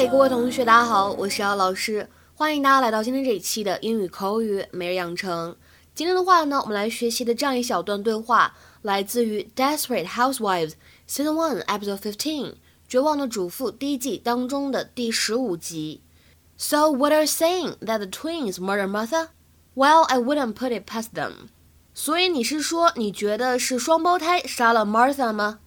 嗨，各位同学，大家好，我是姚老师，欢迎大家来到今天这一期的英语口语每日养成。今天的话呢，我们来学习的这样一小段对话，来自于《Desperate Housewives》Season One Episode Fifteen，《绝望的主妇》第一季当中的第十五集。So what are you saying that the twins murder Martha? Well, I wouldn't put it past them. 所以你是说你觉得是双胞胎杀了 Martha 吗？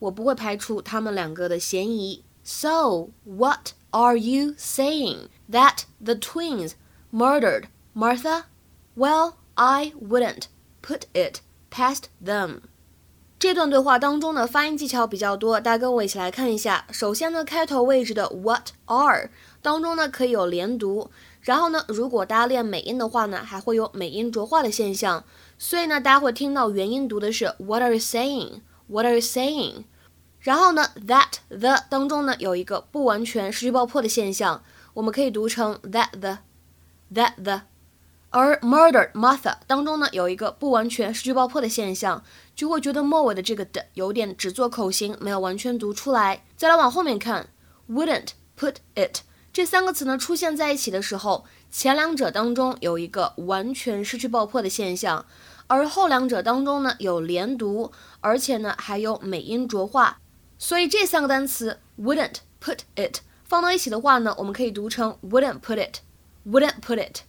我不会排除他们两个的嫌疑。So, what are you saying? That the twins murdered Martha? Well, I wouldn't put it past them. 这段对话当中呢，发音技巧比较多，大家跟我一起来看一下。首先呢，开头位置的 what are 当中呢可以有连读，然后呢，如果大家练美音的话呢，还会有美音浊化的现象。所以呢，大家会听到元音读的是 What are you saying? What are you saying? 然后呢，that the 当中呢有一个不完全失去爆破的现象，我们可以读成 that the that the。而 murdered Martha 当中呢有一个不完全失去爆破的现象，就会觉得末尾的这个的有点只做口型，没有完全读出来。再来往后面看，wouldn't put it 这三个词呢出现在一起的时候，前两者当中有一个完全失去爆破的现象。而后两者当中呢有连读，而且呢还有美音浊化，所以这三个单词 wouldn't put it 放到一起的话呢，我们可以读成 wouldn't put it，wouldn't put it。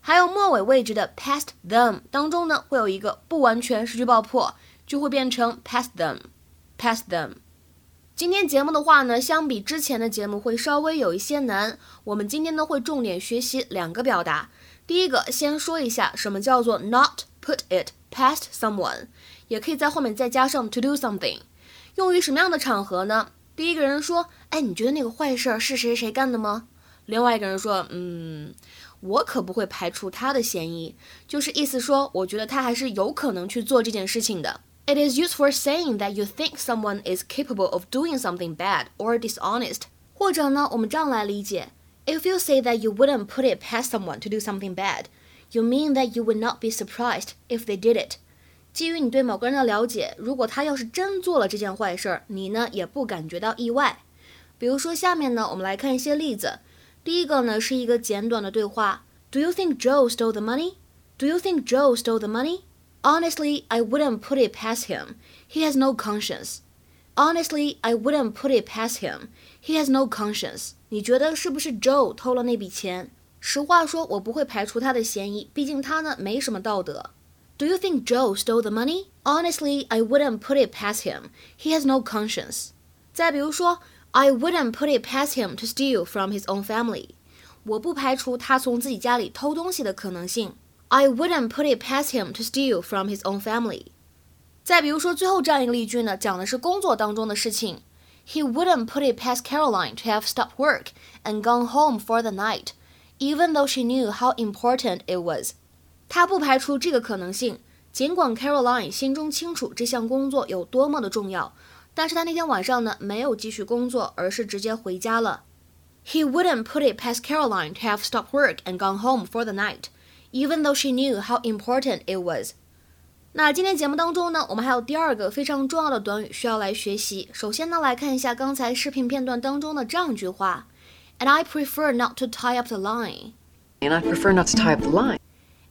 还有末尾位置的 past them 当中呢会有一个不完全失去爆破，就会变成 past them，past them。今天节目的话呢，相比之前的节目会稍微有一些难，我们今天呢会重点学习两个表达。第一个先说一下什么叫做 not。Put it past someone，也可以在后面再加上 to do something，用于什么样的场合呢？第一个人说：“哎，你觉得那个坏事儿是谁谁干的吗？”另外一个人说：“嗯，我可不会排除他的嫌疑。”就是意思说，我觉得他还是有可能去做这件事情的。It is used for saying that you think someone is capable of doing something bad or dishonest。或者呢，我们这样来理解：If you say that you wouldn't put it past someone to do something bad。You mean that you would not be surprised if they did it？ 基于你对某个人的了解，如果他要是真做了这件坏事儿，你呢也不感觉到意外。比如说下面呢，我们来看一些例子。第一个呢是一个简短的对话：Do you think Joe stole the money? Do you think Joe stole the money? Honestly, I wouldn't put it past him. He has no conscience. Honestly, I wouldn't put it past him. He has no conscience. 你觉得是不是 Joe 偷了那笔钱？实话说，我不会排除他的嫌疑，毕竟他呢没什么道德。Do you think Joe stole the money? Honestly, I wouldn't put it past him. He has no conscience. 再比如说，I wouldn't put it past him to steal from his own family. 我不排除他从自己家里偷东西的可能性。I wouldn't put it past him to steal from his own family. 再比如说，最后这样一个例句呢，讲的是工作当中的事情。He wouldn't put it past Caroline to have stopped work and gone home for the night even though she knew how important it was， 她不排除这个可能性。尽管 Caroline 心中清楚这项工作有多么的重要，但是她那天晚上呢没有继续工作，而是直接回家了。He wouldn't put it past Caroline to have stopped work and gone home for the night, even though she knew how important it was. 那今天节目当中呢，我们还有第二个非常重要的短语需要来学习。首先呢，来看一下刚才视频片段当中的这样一句话。And I prefer not to tie up the line. And I prefer not to tie up the line.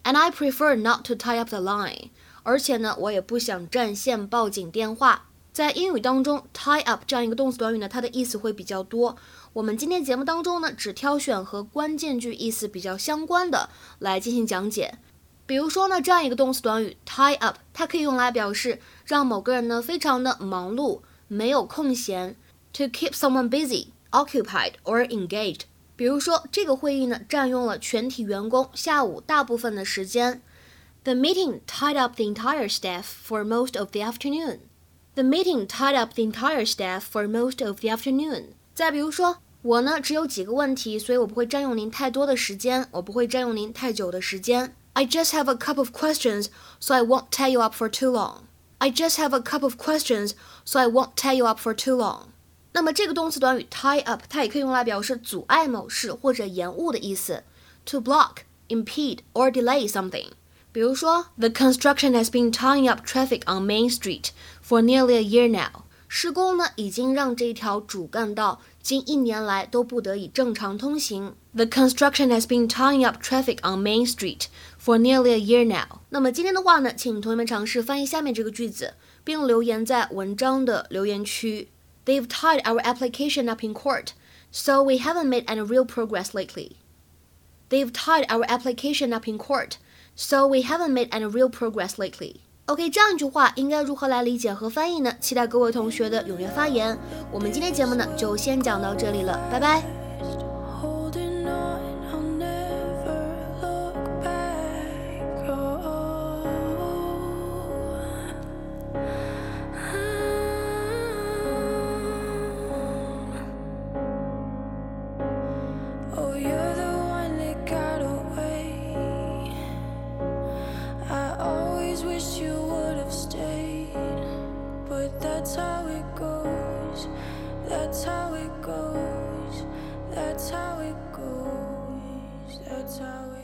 And I prefer not to tie up the line. 而且呢，我也不想占线报警电话。在英语当中，tie up 这样一个动词短语呢，它的意思会比较多。我们今天节目当中呢，只挑选和关键句意思比较相关的来进行讲解。比如说呢，这样一个动词短语 tie up，它可以用来表示让某个人呢非常的忙碌，没有空闲。To keep someone busy。occupied or engaged。比如说，这个会议呢占用了全体员工下午大部分的时间。The meeting tied up the entire staff for most of the afternoon. The meeting tied up the entire staff for most of the afternoon. 再比如说，我呢只有几个问题，所以我不会占用您太多的时间，我不会占用您太久的时间。I just have a couple of questions, so I won't tie you up for too long. I just have a couple of questions, so I won't tie you up for too long. 那么这个动词短语 tie up，它也可以用来表示阻碍某事或者延误的意思，to block, impede or delay something。比如说，The construction has been tying up traffic on Main Street for nearly a year now。 施工呢已经让这条主干道近一年来都不得以正常通行。The construction has been tying up traffic on Main Street for nearly a year now。那么今天的话呢，请同学们尝试翻译下面这个句子，并留言在文章的留言区。 They've tied our application up in court, so we haven't made any real progress lately. They've tied our application up in court, so we haven't made any real progress lately. OK，这样一句话应该如何来理解和翻译呢？期待各位同学的踊跃发言。我们今天节目呢就先讲到这里了，拜拜。 That's how it goes. That's how it goes. That's how it goes. That's how